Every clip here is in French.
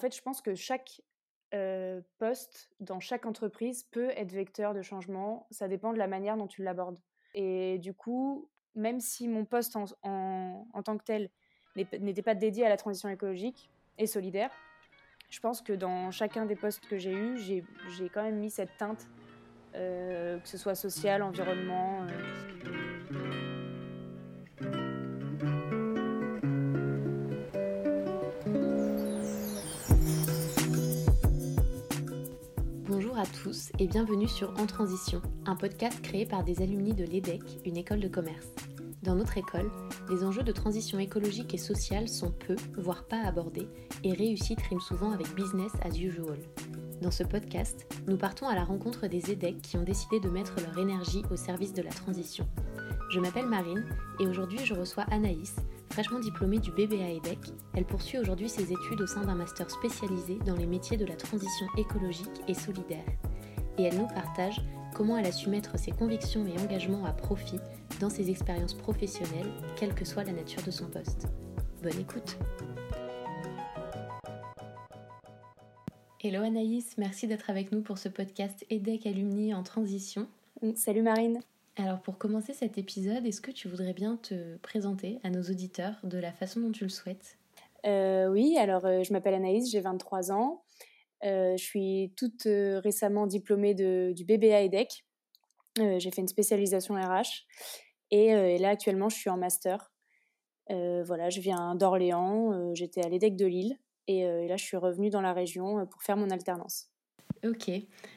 fait, je pense que chaque poste dans chaque entreprise peut être vecteur de changement. Ça dépend de la manière dont tu l'abordes. Et du coup, même si mon poste en, en tant que tel n'était pas dédié à la transition écologique et solidaire, je pense que dans chacun des postes que j'ai eus, j'ai quand même mis cette teinte, que ce soit social, environnement. À tous et bienvenue sur En Transition, un podcast créé par des alumni de l'EDEC, une école de commerce. Dans notre école, les enjeux de transition écologique et sociale sont peu, voire pas abordés, et réussite rime souvent avec business as usual. Dans ce podcast, nous partons à la rencontre des EDEC qui ont décidé de mettre leur énergie au service de la transition. Je m'appelle Marine et aujourd'hui je reçois Anaïs, fraîchement diplômée du BBA EDEC. Elle poursuit aujourd'hui ses études au sein d'un master spécialisé dans les métiers de la transition écologique et solidaire. Et elle nous partage comment elle a su mettre ses convictions et engagements à profit dans ses expériences professionnelles, quelle que soit la nature de son poste. Bonne écoute Hello Anaïs, merci d'être avec nous pour ce podcast EDEC Alumni en transition. Salut Marine alors pour commencer cet épisode, est-ce que tu voudrais bien te présenter à nos auditeurs de la façon dont tu le souhaites? Euh, Oui, alors euh, je m'appelle Anaïs, j'ai 23 ans. Euh, je suis toute récemment diplômée de, du BBA EDEC. j'ai fait une spécialisation RH et, là actuellement je suis en master. voilà, je viens d'Orléans, j'étais à l'EDEC de Lille et, là je suis revenue dans la région pour faire mon alternance. Ok,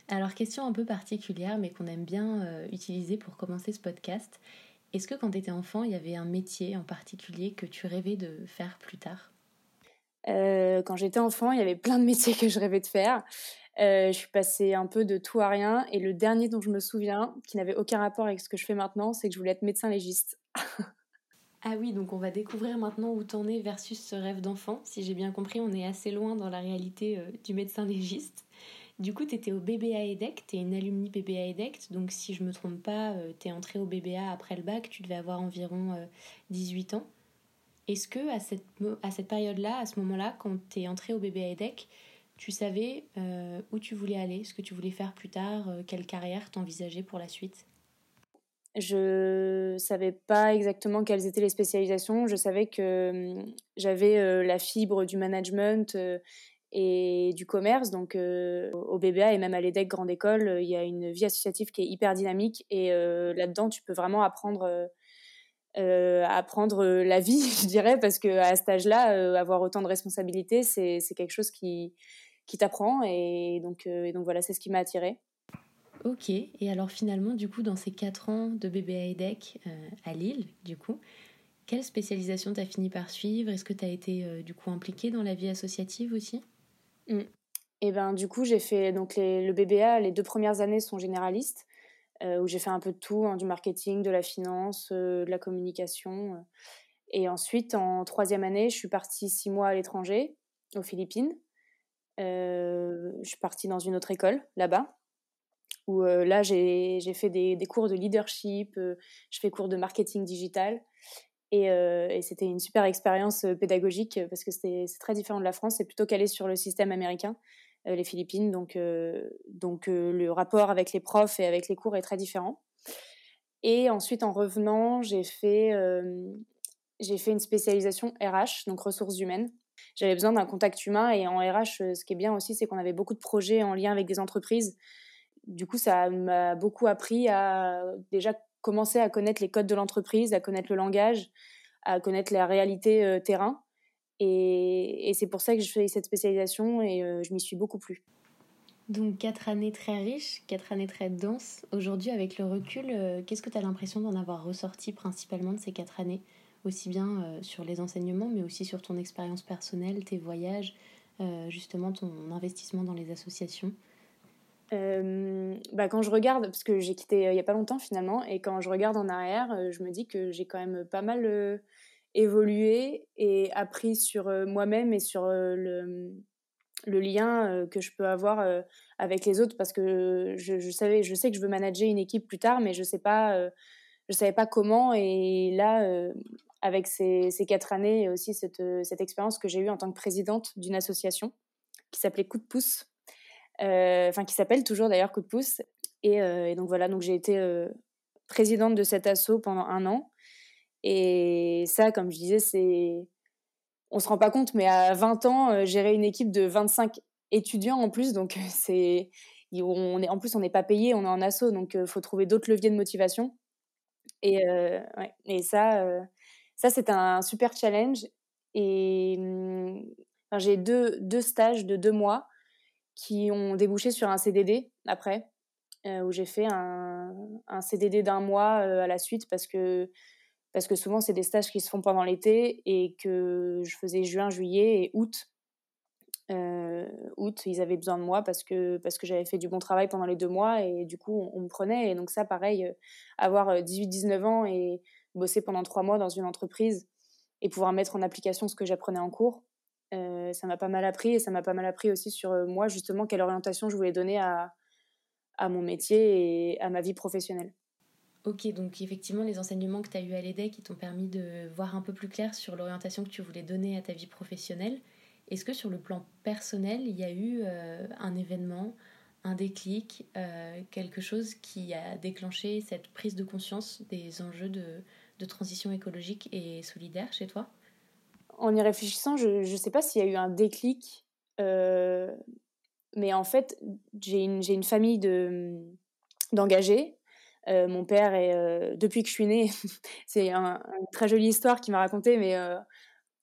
alors question un peu particulière mais qu'on aime bien utiliser pour commencer ce podcast. Est-ce que quand tu étais enfant, il y avait un métier en particulier que tu rêvais de faire plus tard? Euh, quand j'étais enfant, il y avait plein de métiers que je rêvais de faire. Euh, je suis passée un peu de tout à rien. Et le dernier dont je me souviens, qui n'avait aucun rapport avec ce que je fais maintenant, c'est que je voulais être médecin légiste. ah oui, donc on va découvrir maintenant où t'en es versus ce rêve d'enfant. Si j'ai bien compris, on est assez loin dans la réalité euh, du médecin légiste. Du coup, tu étais au BBA EDEC, tu es une alumni BBA EDEC, donc si je me trompe pas, tu es entrée au BBA après le bac, tu devais avoir environ 18 ans. Est-ce que à cette, à cette période-là, à ce moment-là, quand tu es entré au bébé EDEC, tu savais euh, où tu voulais aller, ce que tu voulais faire plus tard, euh, quelle carrière t'envisageais pour la suite? Je savais pas exactement quelles étaient les spécialisations. Je savais que j'avais euh, la fibre du management et du commerce. Donc au BBA et même à l'EDEC Grande École, il y a une vie associative qui est hyper dynamique et là-dedans, tu peux vraiment apprendre euh, apprendre euh, la vie, je dirais, parce que à cet âge-là, euh, avoir autant de responsabilités, c'est quelque chose qui, qui t'apprend. Et donc, et voilà, c'est ce qui m'a attirée. Ok, et alors finalement, du coup, dans ces quatre ans de bébé EDEC à Lille, du coup, quelle spécialisation t'as fini par suivre? Est-ce que tu as été du coup impliquée dans la vie associative aussi? Mmh. Et ben du coup, j'ai fait donc le BBA, les deux premières années sont généralistes. Euh, où j'ai fait un peu de tout, hein, du marketing, de la finance, euh, de la communication. Euh. Et ensuite, en troisième année, je suis partie six mois à l'étranger, aux Philippines. je suis partie dans une autre école là-bas, où là, j'ai fait des, cours de leadership, je fais cours de marketing digital. Et, et c'était une super expérience pédagogique parce que c'est très différent de la France, c'est plutôt calé sur le système américain. Euh, les Philippines. Donc, euh, donc euh, le rapport avec les profs et avec les cours est très différent. Et ensuite, en revenant, j'ai fait, fait une spécialisation RH, donc ressources humaines. J'avais besoin d'un contact humain et en RH, ce qui est bien aussi, c'est qu'on avait beaucoup de projets en lien avec des entreprises. Du coup, ça m'a beaucoup appris à déjà commencer à connaître les codes de l'entreprise, à connaître le langage, à connaître la réalité terrain. Et, c'est pour ça que je fais cette spécialisation et euh, je m'y suis beaucoup plu. Donc quatre années très riches, quatre années très denses. Aujourd'hui, avec le recul, euh, qu'est-ce que tu as l'impression d'en avoir ressorti principalement de ces quatre années? Aussi bien euh, sur les enseignements, mais aussi sur ton expérience personnelle, tes voyages, justement ton investissement dans les associations? Bah quand je regarde, parce que j'ai quitté il n'y a pas longtemps finalement, et quand je regarde en arrière, je me dis que j'ai quand même pas mal évolué et appris sur euh, moi-même et sur euh, le, lien euh, que je peux avoir avec les autres parce que je, savais, je sais que je veux manager une équipe plus tard, mais je sais pas, je savais pas comment. Et là, avec ces, ces, quatre années et aussi cette, cette expérience que j'ai eue en tant que présidente d'une association, qui s'appelait Coup de pouce, enfin qui s'appelle toujours d'ailleurs Coup de pouce. Et, et donc voilà, donc j'ai été présidente de cet assaut pendant un an. Et ça, comme je disais, c'est. On se rend pas compte, mais à 20 ans, gérer une équipe de 25 étudiants en plus, donc c'est. On est, en plus, on n'est pas payé, on est en assaut, donc faut trouver d'autres leviers de motivation. Et, ça, ça c'est un super challenge. Et mmh, j'ai deux, deux stages de deux mois qui ont débouché sur un CDD après. Euh, où j'ai fait un, CDD d'un mois euh, à la suite parce que, parce que souvent, c'est des stages qui se font pendant l'été et que je faisais juin, juillet et août. Euh, août, ils avaient besoin de moi parce que, parce que j'avais fait du bon travail pendant les deux mois et du coup, on, me prenait. Et donc, ça, pareil, avoir 18-19 ans et bosser pendant trois mois dans une entreprise et pouvoir mettre en application ce que j'apprenais en cours, ça m'a pas mal appris et ça m'a pas mal appris aussi sur moi, justement, quelle orientation je voulais donner à, mon métier et à ma vie professionnelle. Ok, donc effectivement, les enseignements que tu as eus à l'EDEC qui t'ont permis de voir un peu plus clair sur l'orientation que tu voulais donner à ta vie professionnelle. Est-ce que sur le plan personnel, il y a eu euh, un événement, un déclic, euh, quelque chose qui a déclenché cette prise de conscience des enjeux de, de transition écologique et solidaire chez toi? En y réfléchissant, je ne sais pas s'il y a eu un déclic. Euh, mais en fait, j'ai une, famille d'engagés. Euh, mon père, est, euh, depuis que je suis née, c'est une très jolie histoire qu'il m'a racontée, mais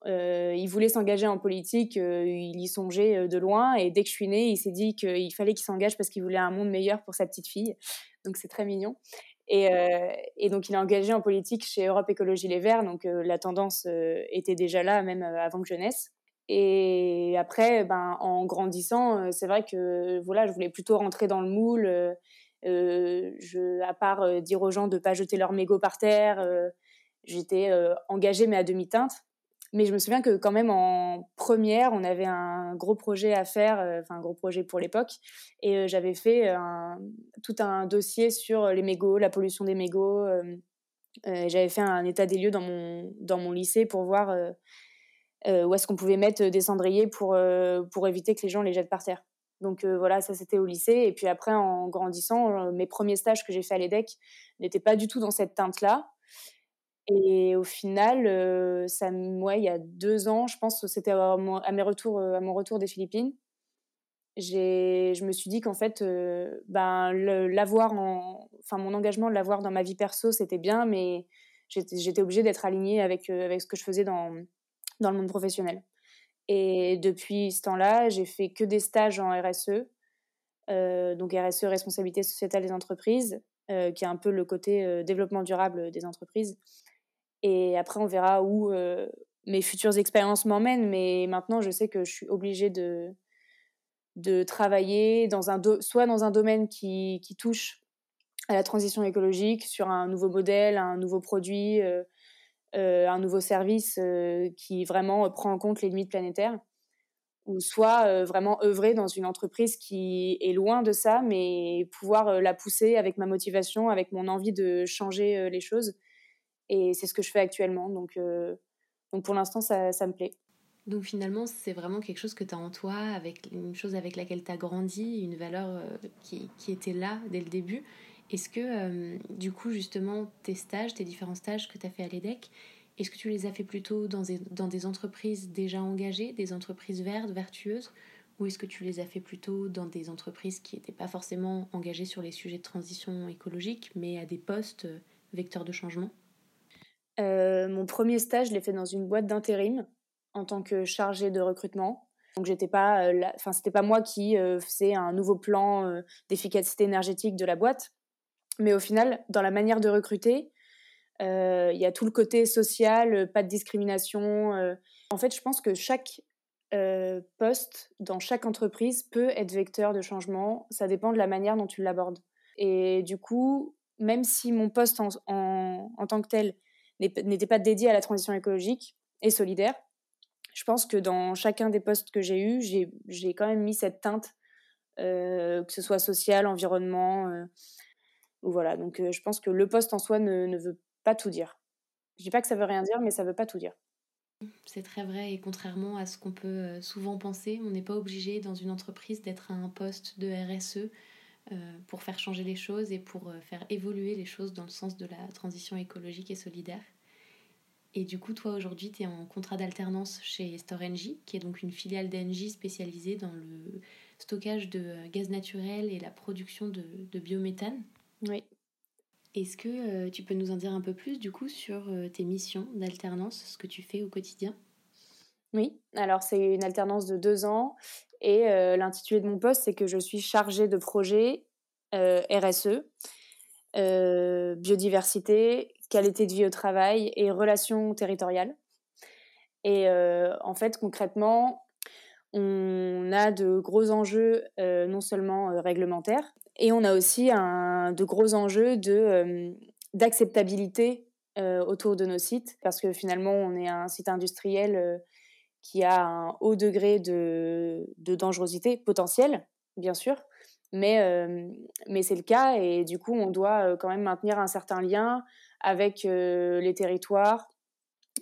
il voulait s'engager en politique, il y songeait de loin, et dès que je suis née, il s'est dit qu'il fallait qu'il s'engage parce qu'il voulait un monde meilleur pour sa petite fille. Donc c'est très mignon. Et, et, donc il est engagé en politique chez Europe Écologie Les Verts, donc la tendance était déjà là, même avant que je naisse. Et après, ben, en grandissant, euh, c'est vrai que voilà, je voulais plutôt rentrer dans le moule. Euh, euh je, à part dire aux gens de ne pas jeter leur mégot par terre, j'étais engagée mais à demi-teinte. Mais je me souviens que quand même en première, on avait un gros projet à faire, enfin un gros projet pour l'époque, et j'avais fait un, tout un dossier sur les mégots, la pollution des mégots. j'avais fait un état des lieux dans mon, dans mon lycée pour voir euh, où est-ce qu'on pouvait mettre des cendriers pour, euh, pour éviter que les gens les jettent par terre. Donc euh, voilà, ça c'était au lycée. Et puis après, en grandissant, mes premiers stages que j'ai fait à l'EDEC n'étaient pas du tout dans cette teinte-là. Et au final, ça, ouais, il y a deux ans, je pense, c'était à, retours, à mon retour des Philippines, je me suis dit qu'en fait, ben, l'avoir enfin, mon engagement de l'avoir dans ma vie perso, c'était bien, mais j'étais obligée d'être alignée avec, avec ce que je faisais dans, dans le monde professionnel. Et depuis ce temps-là, j'ai fait que des stages en RSE, euh, donc RSE, responsabilité sociétale des entreprises, euh, qui est un peu le côté euh, développement durable des entreprises. Et après, on verra où mes futures expériences m'emmènent, mais maintenant, je sais que je suis obligée de, de travailler dans un soit dans un domaine qui, qui, touche à la transition écologique, sur un nouveau modèle, un nouveau produit, euh, un nouveau service euh, qui vraiment prend en compte les limites planétaires, ou soit euh, vraiment œuvrer dans une entreprise qui est loin de ça, mais pouvoir la pousser avec ma motivation, avec mon envie de changer les choses. Et c'est ce que je fais actuellement. Donc, donc pour l'instant, ça, ça me plaît. Donc finalement, c'est vraiment quelque chose que tu as en toi, avec une chose avec laquelle tu as grandi, une valeur qui, qui, était là dès le début est-ce que, euh, du coup, justement, tes stages, tes différents stages que tu as fait à l'EDEC, est-ce que tu les as fait plutôt dans des, dans des entreprises déjà engagées, des entreprises vertes, vertueuses, ou est-ce que tu les as fait plutôt dans des entreprises qui n'étaient pas forcément engagées sur les sujets de transition écologique, mais à des postes euh, vecteurs de changement? Euh, Mon premier stage, je l'ai fait dans une boîte d'intérim en tant que chargée de recrutement. Donc j'étais pas, enfin c'était pas moi qui faisais un nouveau plan d'efficacité énergétique de la boîte, mais au final, dans la manière de recruter, euh, il y a tout le côté social, euh, pas de discrimination. Euh. En fait, je pense que chaque poste dans chaque entreprise peut être vecteur de changement. Ça dépend de la manière dont tu l'abordes. Et du coup, même si mon poste en, en, tant que tel n'était pas dédié à la transition écologique et solidaire, je pense que dans chacun des postes que j'ai eus, j'ai quand même mis cette teinte, que ce soit social, environnement voilà, donc je pense que le poste en soi ne, ne, veut pas tout dire. Je dis pas que ça veut rien dire, mais ça veut pas tout dire. C'est très vrai et contrairement à ce qu'on peut souvent penser, on n'est pas obligé dans une entreprise d'être à un poste de RSE pour faire changer les choses et pour faire évoluer les choses dans le sens de la transition écologique et solidaire. Et du coup, toi aujourd'hui, tu es en contrat d'alternance chez Storengy, qui est donc une filiale d'Engie spécialisée dans le stockage de gaz naturel et la production de, biométhane. Oui. Est-ce que euh, tu peux nous en dire un peu plus du coup sur euh, tes missions d'alternance, ce que tu fais au quotidien? Oui, alors c'est une alternance de deux ans et euh, l'intitulé de mon poste, c'est que je suis chargée de projet RSE, biodiversité, qualité de vie au travail et relations territoriales. Et euh, en fait, concrètement, on a de gros enjeux euh, non seulement euh, réglementaires, et on a aussi un, de gros enjeux d'acceptabilité autour de nos sites, parce que finalement, on est un site industriel qui a un haut degré de, dangerosité potentielle, bien sûr, mais, mais c'est le cas, et du coup, on doit quand même maintenir un certain lien avec les territoires.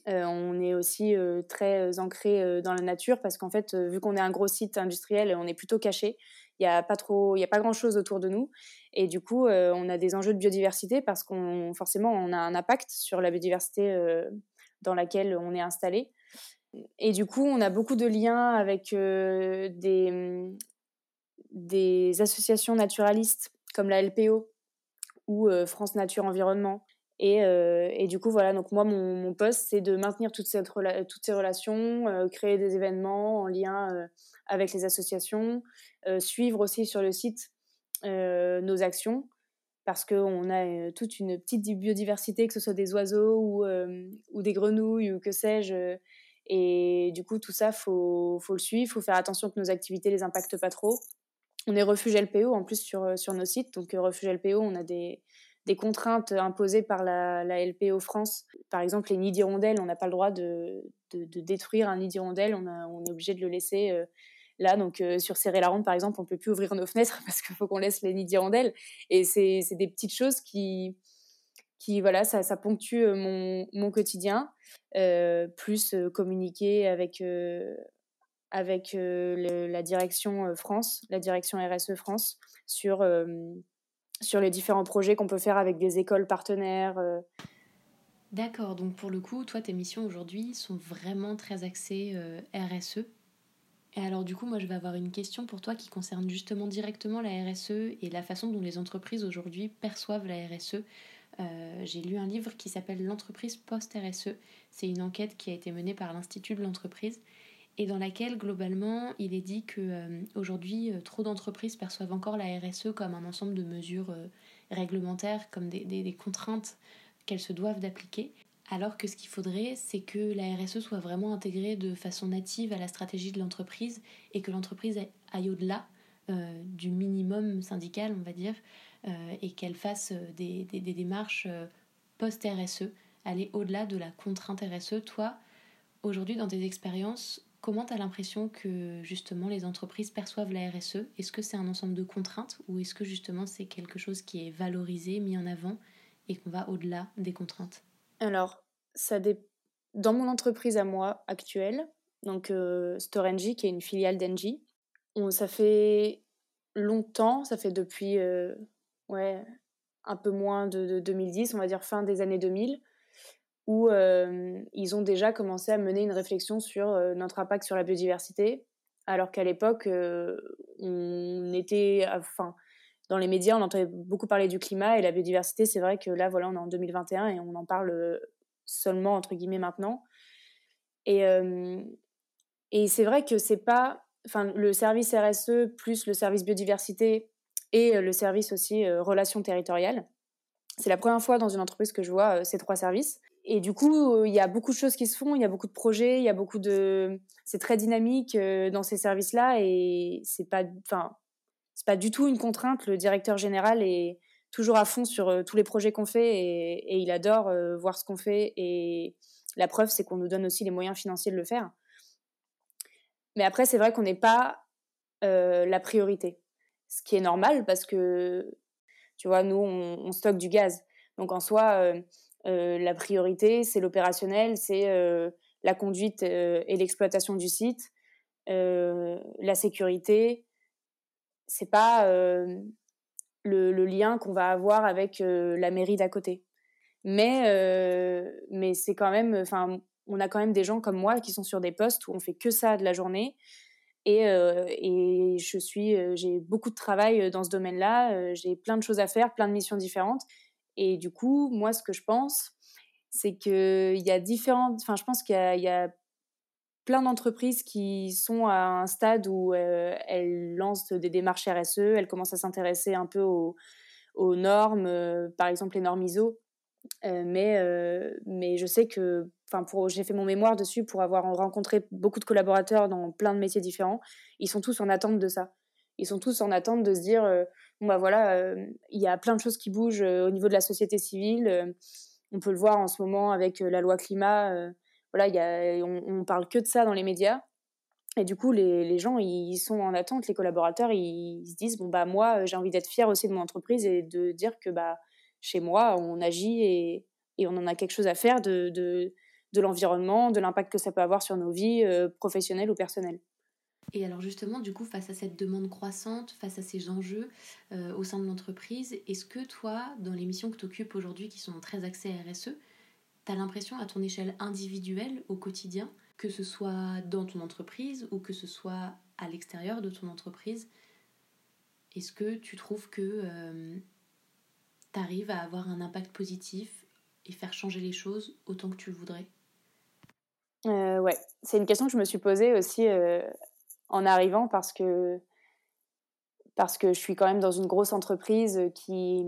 on est aussi très ancré dans la nature parce qu'en fait, vu qu'on est un gros site industriel, on est plutôt caché. Il n'y a pas a pas grand chose autour de nous, et du coup, on a des enjeux de biodiversité parce qu'on forcément on a un impact sur la biodiversité dans laquelle on est installé. Et du coup, on a beaucoup de liens avec des, mmh, des associations naturalistes comme la LPO ou France Nature Environnement et, euh, et, du coup, voilà, donc moi, mon, poste, c'est de maintenir toutes, ces relations, euh, créer des événements en lien euh, avec les associations, suivre aussi sur le site nos actions, parce qu'on a toute une petite biodiversité, que ce soit des oiseaux ou des grenouilles ou que sais-je. Et du coup, tout ça, faut, faut, le suivre, il faut faire attention que nos activités les impactent pas trop. On est refuge LPO en plus sur, sur nos sites. Donc, refuge LPO, on a des, des contraintes imposées par la, LPO France. Par exemple, les nids d'hirondelles, on n'a pas le droit de, détruire un nid d'hirondelle, on, est obligé de le laisser euh, là. Donc, euh, sur serrer la ronde, par exemple, on peut plus ouvrir nos fenêtres parce qu'il faut qu'on laisse les nids d'hirondelles. Et c'est des petites choses qui, qui voilà, ça, ça ponctue euh, mon, quotidien, plus communiquer avec, avec la direction France, la direction RSE France, sur sur les différents projets qu'on peut faire avec des écoles partenaires. D'accord, donc pour le coup, toi, tes missions aujourd'hui sont vraiment très axées RSE. Et alors du coup, moi, je vais avoir une question pour toi qui concerne justement directement la RSE et la façon dont les entreprises aujourd'hui perçoivent la RSE. Euh, j'ai lu un livre qui s'appelle L'entreprise post-RSE. C'est une enquête qui a été menée par l'Institut de l'entreprise et dans laquelle globalement il est dit que euh, euh, trop d'entreprises perçoivent encore la RSE comme un ensemble de mesures réglementaires, comme des, des, contraintes qu'elles se doivent d'appliquer, alors que ce qu'il faudrait c'est que la RSE soit vraiment intégrée de façon native à la stratégie de l'entreprise et que l'entreprise aille au-delà du minimum syndical, on va dire, et qu'elle fasse des, des, démarches post-RSE, aller au-delà de la contrainte RSE. Toi, aujourd'hui dans tes expériences, Comment tu as l'impression que justement les entreprises perçoivent la RSE Est-ce que c'est un ensemble de contraintes ou est-ce que justement c'est quelque chose qui est valorisé, mis en avant et qu'on va au-delà des contraintes? Alors, ça dans mon entreprise à moi actuelle, donc euh, Storengy, qui est une filiale d'Engie, ça fait longtemps, ça fait depuis euh, ouais, un peu moins de, de, 2010, on va dire fin des années 2000, où euh, ils ont déjà commencé à mener une réflexion sur euh, notre impact sur la biodiversité, alors qu'à l'époque, euh, on était, enfin, dans les médias, on entendait beaucoup parler du climat et la biodiversité. C'est vrai que là, voilà, on est en 2021 et on en parle seulement entre guillemets maintenant. Et, et c'est vrai que c'est pas, enfin, le service RSE plus le service biodiversité et le service aussi relations territoriales. C'est la première fois dans une entreprise que je vois ces trois services. Et du coup, euh, il y a beaucoup de choses qui se font, il y a beaucoup de projets, il y a beaucoup de. C'est très dynamique euh, dans ces services-là et c'est pas, enfin, c'est pas du tout une contrainte. Le directeur général est toujours à fond sur euh, tous les projets qu'on fait et, il adore voir ce qu'on fait. Et la preuve, c'est qu'on nous donne aussi les moyens financiers de le faire. Mais après, c'est vrai qu'on n'est pas la priorité, ce qui est normal parce que, tu vois, nous, on, stocke du gaz. Donc en soi, euh, la priorité, c'est l'opérationnel, c'est euh, la conduite et l'exploitation du site, la sécurité. C'est pas le, lien qu'on va avoir avec la mairie d'à côté. Mais, mais c'est quand même, enfin, on a quand même des gens comme moi qui sont sur des postes où on fait que ça de la journée. Et, et je suis, j'ai beaucoup de travail dans ce domaine-là. j'ai plein de choses à faire, plein de missions différentes. Et du coup, moi, ce que je pense, c'est qu'il y a différentes. Enfin, je pense qu'il y, a, plein d'entreprises qui sont à un stade où elles lancent des démarches RSE, elles commencent à s'intéresser un peu aux normes, par exemple les normes ISO. Mais, mais je sais que j'ai fait mon mémoire dessus pour avoir rencontré beaucoup de collaborateurs dans plein de métiers différents. Ils sont tous en attente de ça. Ils sont tous en attente de se dire, bon bah voilà, il y a plein de choses qui bougent au niveau de la société civile. on peut le voir en ce moment avec la loi climat. voilà, y a, on, on, parle que de ça dans les médias. Et du coup, les, les, gens, ils sont en attente. Les collaborateurs, ils, se disent, bon bah moi, j'ai envie d'être fier aussi de mon entreprise et de dire que bah chez moi, on agit et, et on en a quelque chose à faire de, de l'environnement, de l'impact que ça peut avoir sur nos vies euh, professionnelles ou personnelles. Et alors justement, du coup, face à cette demande croissante, face à ces enjeux euh, au sein de l'entreprise, est-ce que toi, dans les missions que tu occupes aujourd'hui qui sont très axées RSE, tu as l'impression à ton échelle individuelle au quotidien, que ce soit dans ton entreprise ou que ce soit à l'extérieur de ton entreprise, est-ce que tu trouves que euh, tu arrives à avoir un impact positif et faire changer les choses autant que tu le voudrais? Euh, ouais, c'est une question que je me suis posée aussi euh, en arrivant parce que parce que je suis quand même dans une grosse entreprise qui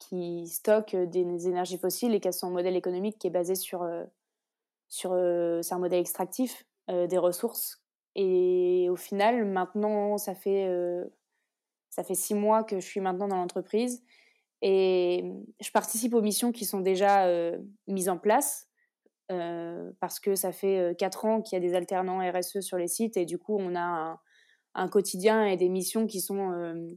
qui stocke des énergies fossiles et qui a son modèle économique qui est basé sur euh, sur un modèle extractif des ressources. Et au final maintenant ça fait ça fait six mois que je suis maintenant dans l'entreprise et je participe aux missions qui sont déjà mises en place parce que ça fait quatre ans qu'il y a des alternants RSE sur les sites et du coup on a un, quotidien et des missions qui sont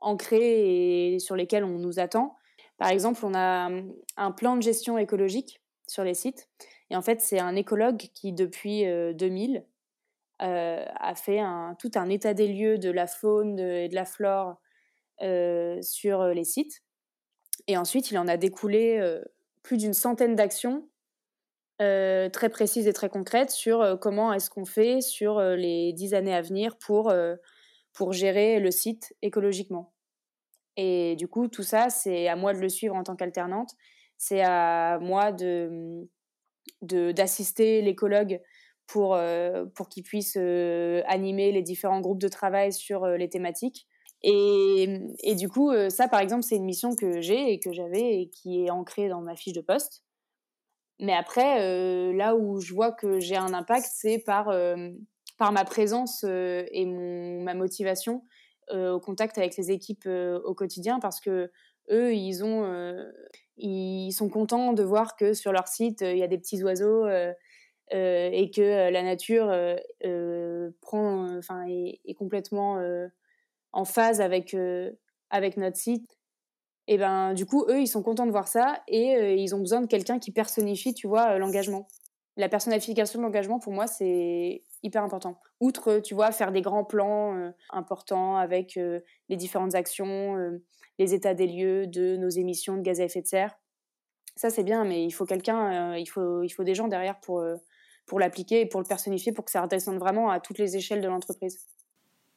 ancrées et sur lesquelles on nous attend. Par exemple, on a un plan de gestion écologique sur les sites et en fait c'est un écologue qui depuis 2000 a fait tout un état des lieux de la faune et de la flore sur les sites. Et ensuite, il en a découlé plus d'une centaine d'actions euh, très précises et très concrètes sur euh, comment est-ce qu'on fait sur euh, les dix années à venir pour, pour gérer le site écologiquement. Et du coup, tout ça, c'est à moi de le suivre en tant qu'alternante. C'est à moi de d'assister l'écologue pour, pour qu'il puisse animer les différents groupes de travail sur les thématiques. Et, du coup, euh, ça, par exemple, c'est une mission que j'ai et que j'avais et qui est ancrée dans ma fiche de poste. Mais après, euh, là où je vois que j'ai un impact, c'est par, euh, par ma présence et mon, ma motivation au contact avec les équipes au quotidien parce que eux, ils, ont, ils sont contents de voir que sur leur site, il y a des petits oiseaux et que la nature prend, enfin, est complètement en phase avec, euh, avec notre site. Et ben du coup, eux, ils sont contents de voir ça et euh, ils ont besoin de quelqu'un qui personnifie, tu vois, euh, l'engagement. La personnification de l'engagement, pour moi, c'est hyper important. Outre, tu vois, faire des grands plans importants avec les différentes actions, les états des lieux de nos émissions de gaz à effet de serre. Ça, c'est bien, mais il faut quelqu'un, il, faut, il faut des gens derrière pour, pour l'appliquer et pour le personnifier, pour que ça redescende vraiment à toutes les échelles de l'entreprise.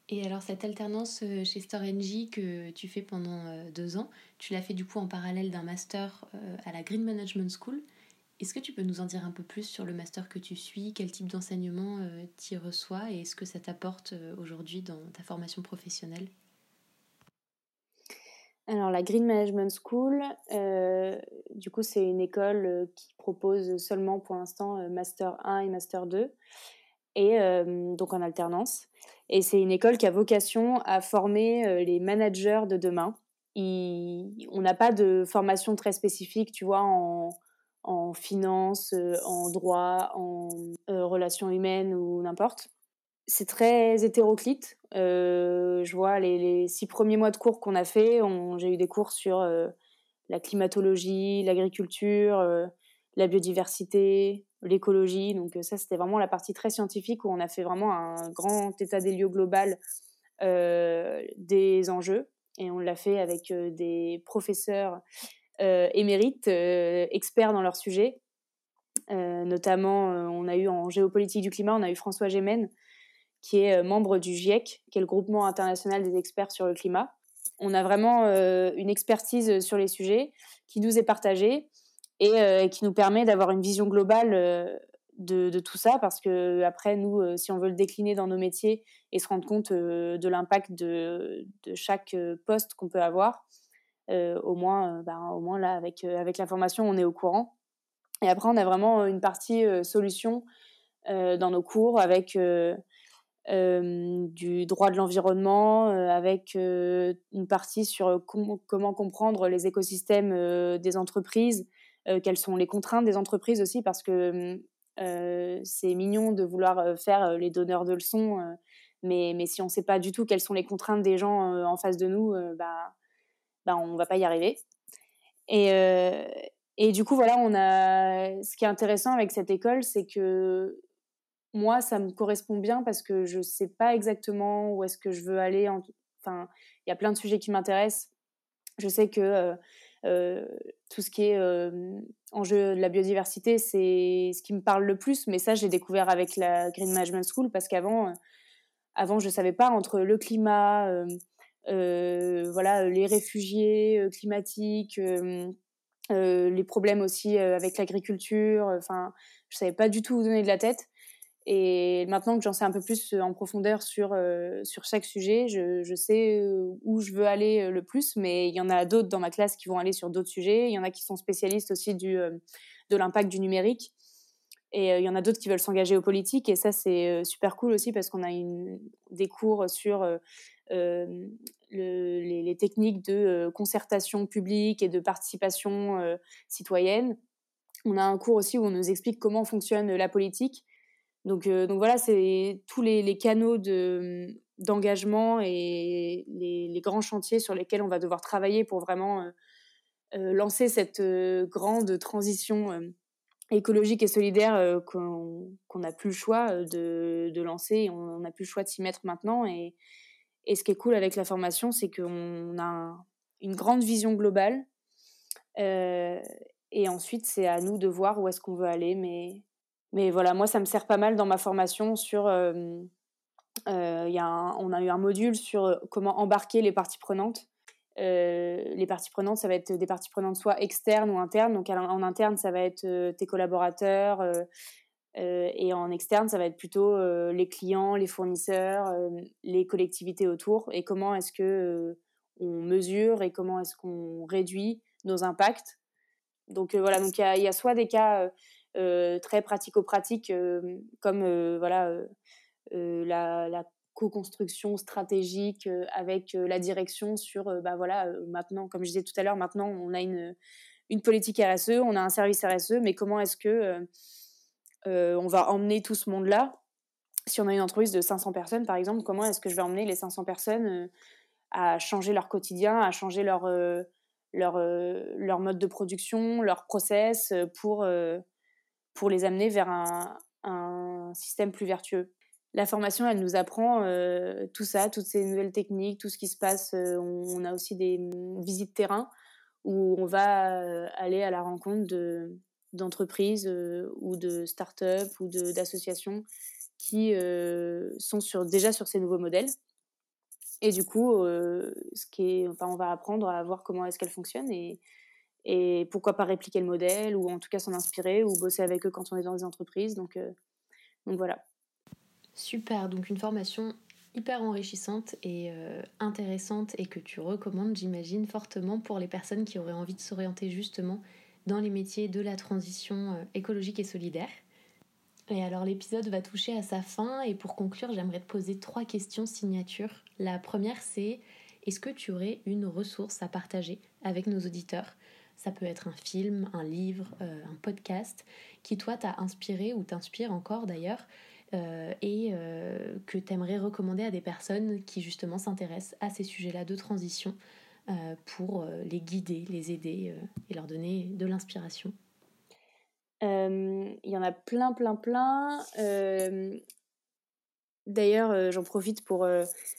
Et alors cette alternance euh, chez StoreNG que tu fais pendant euh, deux ans, tu l'as fait du coup en parallèle d'un master euh, à la Green Management School. Est-ce que tu peux nous en dire un peu plus sur le master que tu suis, quel type d'enseignement tu y reçois? Et est-ce que ça t'apporte aujourd'hui dans ta formation professionnelle? Alors la Green Management School, du coup c'est une école qui propose seulement pour l'instant Master 1 et Master 2, et donc en alternance. Et c'est une école qui a vocation à former euh, les managers de demain. on n'a pas de formation très spécifique, tu vois, en, finance, euh, en droit, en euh, relations humaines ou n'importe. C'est très hétéroclite. je vois les, six premiers mois de cours qu'on a fait, j'ai eu des cours sur la climatologie, l'agriculture, la biodiversité, l'écologie. Donc ça, c'était vraiment la partie très scientifique où on a fait vraiment un grand état des lieux global des enjeux. Et on l'a fait avec des professeurs émérites, experts dans leur sujet. notamment, on a eu en géopolitique du climat, on a eu François Gémen, qui est membre du GIEC, qui est le groupement international des experts sur le climat. On a vraiment une expertise sur les sujets qui nous est partagée et qui nous permet d'avoir une vision globale de, tout ça parce que après nous euh, si on veut le décliner dans nos métiers et se rendre compte euh, de l'impact de, chaque euh, poste qu'on peut avoir au moins ben, au moins là avec avec l'information on est au courant. Et après on a vraiment une partie solution dans nos cours avec du droit de l'environnement, avec une partie sur comment comprendre les écosystèmes des entreprises, quelles sont les contraintes des entreprises aussi, parce que euh, c'est mignon de vouloir euh, faire euh, les donneurs de leçons, mais, mais si on ne sait pas du tout quelles sont les contraintes des gens en face de nous, bah, bah, on ne va pas y arriver. Et, et du coup, voilà, on a... ce qui est intéressant avec cette école, c'est que moi, ça me correspond bien parce que je ne sais pas exactement où est-ce que je veux aller. Enfin, il y a plein de sujets qui m'intéressent. Je sais que euh, tout ce qui est euh, enjeu de la biodiversité, c'est ce qui me parle le plus. Mais ça, j'ai découvert avec la Green Management School parce qu'avant, euh, avant, je ne savais pas entre le climat, voilà, les réfugiés climatiques, les problèmes aussi avec l'agriculture. Enfin, je savais pas du tout où donner de la tête. Et maintenant que j'en sais un peu plus en profondeur sur, euh, sur chaque sujet, je, je, sais euh, où je veux aller euh, le plus, mais il y en a d'autres dans ma classe qui vont aller sur d'autres sujets. Il y en a qui sont spécialistes aussi du, de l'impact du numérique. Et il y en a d'autres qui veulent s'engager aux politiques. Et ça, c'est super cool aussi parce qu'on a une, des cours sur le, les, les, techniques de concertation publique et de participation citoyenne. On a un cours aussi où on nous explique comment fonctionne la politique donc, euh, donc voilà, c'est tous les, canaux d'engagement et les, grands chantiers sur lesquels on va devoir travailler pour vraiment euh, euh, lancer cette grande transition écologique et solidaire qu'on n'a plus le choix de, lancer. On n'a plus le choix de s'y mettre maintenant. Et, et, ce qui est cool avec la formation, c'est qu'on a une grande vision globale. et ensuite, c'est à nous de voir où est-ce qu'on veut aller. Mais mais voilà, moi, ça me sert pas mal dans ma formation sur. Euh, euh, y a on a eu un module sur comment embarquer les parties prenantes. Euh, les parties prenantes, ça va être des parties prenantes soit externes ou internes. Donc en, interne, ça va être tes collaborateurs. et en externe, ça va être plutôt les clients, les fournisseurs, les collectivités autour. Et comment est-ce que on mesure et comment est-ce qu'on réduit nos impacts. Donc voilà, donc il y, a soit des cas euh, très pratico-pratique, euh, comme euh, voilà, la, co-construction stratégique avec la direction sur, bah voilà, maintenant, comme je disais tout à l'heure, maintenant on a une, une politique RSE, on a un service RSE, mais comment est-ce que on va emmener tout ce monde-là? Si on a une entreprise de 500 personnes, par exemple, comment est-ce que je vais emmener les 500 personnes à changer leur quotidien, à changer leur, leur, leur mode de production, leur process pour, pour les amener vers un, système plus vertueux. La formation, elle nous apprend euh, tout ça, toutes ces nouvelles techniques, tout ce qui se passe. Euh, on, a aussi des visites terrain où on va euh, aller à la rencontre d'entreprises ou de start-up ou d'associations qui sont déjà sur ces nouveaux modèles. Et du coup, ce qui on va apprendre à voir comment est-ce qu'elles fonctionnent et, et pourquoi pas répliquer le modèle ou en tout cas s'en inspirer ou bosser avec eux quand on est dans des entreprises. Donc, euh, donc voilà. Super, donc une formation hyper enrichissante et euh, intéressante et que tu recommandes, j'imagine, fortement pour les personnes qui auraient envie de s'orienter justement dans les métiers de la transition euh, écologique et solidaire. Et alors l'épisode va toucher à sa fin et pour conclure, j'aimerais te poser trois questions signatures. La première, c'est est-ce que tu aurais une ressource à partager avec nos auditeurs? Ça peut être un film, un livre, euh, un podcast qui toi t'a inspiré ou t'inspire encore d'ailleurs euh, et euh, que tu aimerais recommander à des personnes qui justement s'intéressent à ces sujets-là de transition pour les guider, les aider et leur donner de l'inspiration? il y en a plein, plein, plein. D'ailleurs, j'en profite pour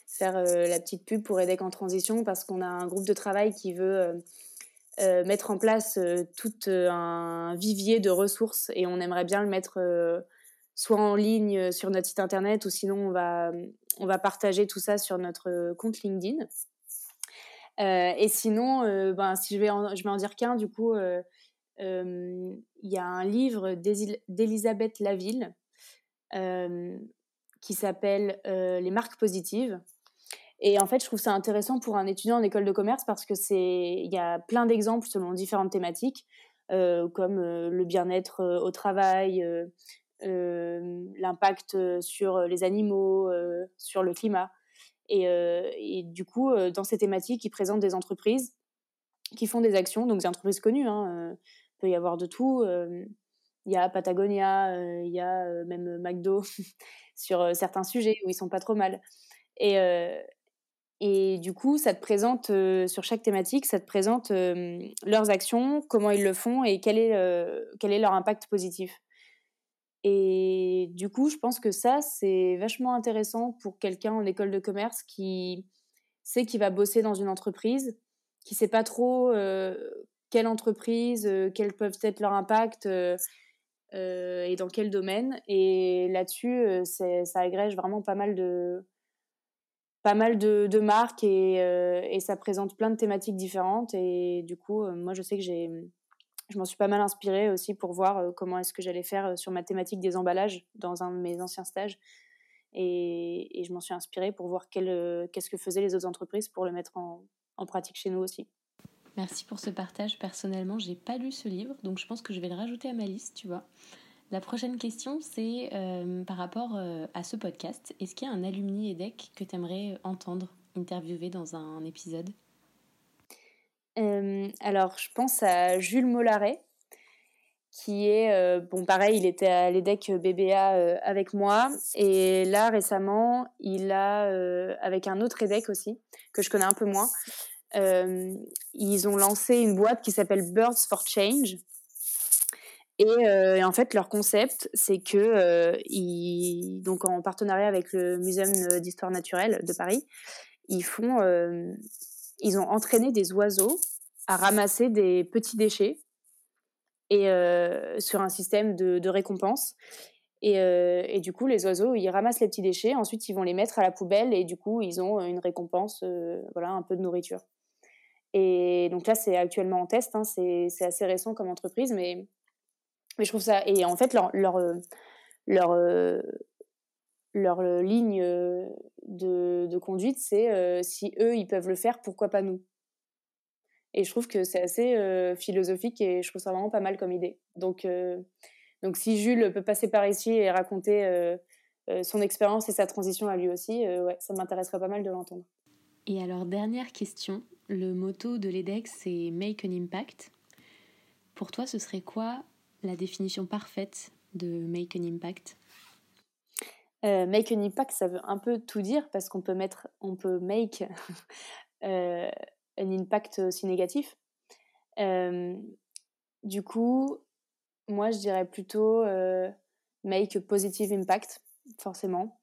faire la petite pub pour EDEC en transition parce qu'on a un groupe de travail qui veut mettre en place tout un vivier de ressources et on aimerait bien le mettre soit en ligne sur notre site internet ou sinon on va, on va partager tout ça sur notre compte LinkedIn. et sinon, ben, si je vais, je vais en dire qu'un, du coup, il y a un livre d'Elisabeth Laville qui s'appelle Les marques positives. Et en fait, je trouve ça intéressant pour un étudiant en école de commerce parce que c'est, il y a plein d'exemples selon différentes thématiques, comme le bien-être au travail, l'impact sur les animaux, sur le climat. Et, et, du coup, dans ces thématiques, ils présentent des entreprises qui font des actions, donc des entreprises connues. Hein, il peut y avoir de tout. Il y a Patagonia, il y a même McDo sur certains sujets où ils sont pas trop mal. Et, et du coup, ça te présente, sur chaque thématique, ça te présente leurs actions, comment ils le font et quel est, quel est leur impact positif. Et du coup, je pense que ça, c'est vachement intéressant pour quelqu'un en école de commerce qui sait qu'il va bosser dans une entreprise, qui sait pas trop quelle entreprise, quels peuvent être leurs impacts et dans quel domaine. Et là-dessus, ça agrège vraiment pas mal de, pas mal de, de marques et, et, ça présente plein de thématiques différentes. Et du coup, moi, je sais que j'ai, je m'en suis pas mal inspirée aussi pour voir comment est-ce que j'allais faire sur ma thématique des emballages dans un de mes anciens stages. Et, et je m'en suis inspirée pour voir qu'est-ce que faisaient les autres entreprises pour le mettre en, en pratique chez nous aussi. Merci pour ce partage. Personnellement, j'ai pas lu ce livre, donc je pense que je vais le rajouter à ma liste, tu vois. La prochaine question, c'est euh, par rapport euh, à ce podcast. Est-ce qu'il y a un alumni EDEC que tu aimerais entendre, interviewer dans un épisode? Euh, Alors, je pense à Jules Mollaret, qui est, bon, pareil, il était à l'EDEC BBA avec moi. Et là, récemment, il a, avec un autre EDEC aussi, que je connais un peu moins, ils ont lancé une boîte qui s'appelle Birds for Change. Euh, et, en fait, leur concept, c'est que, euh, ils, donc en partenariat avec le Muséum d'histoire naturelle de Paris, ils font, ils ont entraîné des oiseaux à ramasser des petits déchets et sur un système de, de récompense. Euh, et, du coup, les oiseaux, ils ramassent les petits déchets, ensuite ils vont les mettre à la poubelle et du coup, ils ont une récompense, euh, voilà, un peu de nourriture. Et donc là, c'est actuellement en test, hein, c'est assez récent comme entreprise, mais, mais je trouve ça. Et en fait, leur, leur, euh, leur, leur ligne de, conduite, c'est si eux, ils peuvent le faire, pourquoi pas nous? Et je trouve que c'est assez philosophique et je trouve ça vraiment pas mal comme idée. Donc donc si Jules peut passer par ici et raconter euh, euh, son expérience et sa transition à lui aussi, euh, ouais, ça m'intéresserait pas mal de l'entendre. Et alors dernière question, le motto de l'EDEX c'est Make an Impact. Pour toi, ce serait quoi la définition parfaite de Make an Impact Make an Impact, ça veut un peu tout dire parce qu'on peut mettre, on peut make un impact aussi négatif. du coup, moi, je dirais plutôt euh, make a positive impact, forcément.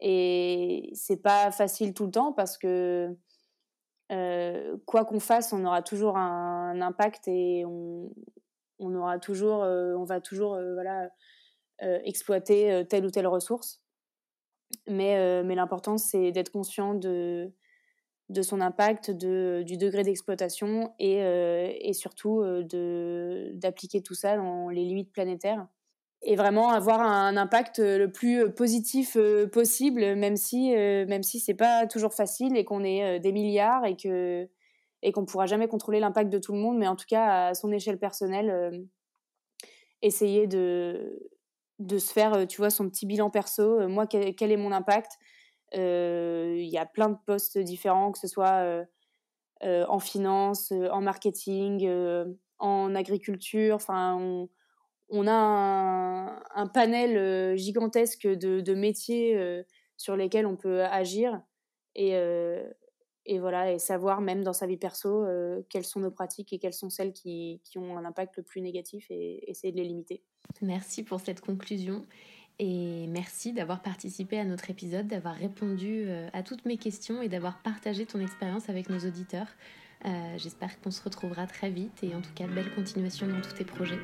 Et c'est pas facile tout le temps parce que euh, quoi qu'on fasse, on aura toujours un, impact et on, on, aura toujours, euh, on va toujours voilà, exploiter telle ou telle ressource. Mais, mais l'important, c'est d'être conscient de, de son impact, de, du degré d'exploitation et, euh, et, surtout euh, d'appliquer tout ça dans les limites planétaires. Et vraiment avoir un impact le plus positif euh, possible, même si, même si c'est pas toujours facile et qu'on est des milliards et que et qu'on pourra jamais contrôler l'impact de tout le monde, mais en tout cas à son échelle personnelle, essayer de, de se faire, tu vois, son petit bilan perso. moi, quel est mon impact euh, il y a plein de postes différents, que ce soit euh, euh, en finance, en marketing, en agriculture. Enfin, on, a un, panel gigantesque de, métiers sur lesquels on peut agir. Et, et voilà, et savoir même dans sa vie perso quelles sont nos pratiques et quelles sont celles qui, qui, ont un impact le plus négatif et essayer de les limiter. Merci pour cette conclusion. Et merci d'avoir participé à notre épisode, d'avoir répondu à toutes mes questions et d'avoir partagé ton expérience avec nos auditeurs. Euh, j'espère qu'on se retrouvera très vite et en tout cas, belle continuation dans tous tes projets.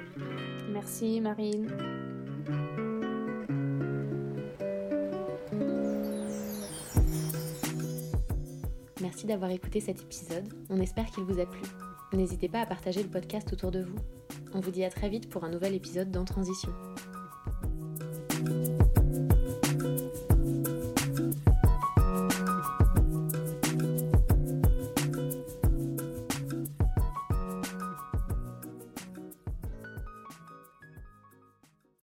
Merci Marine. Merci d'avoir écouté cet épisode. On espère qu'il vous a plu. N'hésitez pas à partager le podcast autour de vous. On vous dit à très vite pour un nouvel épisode dans Transition.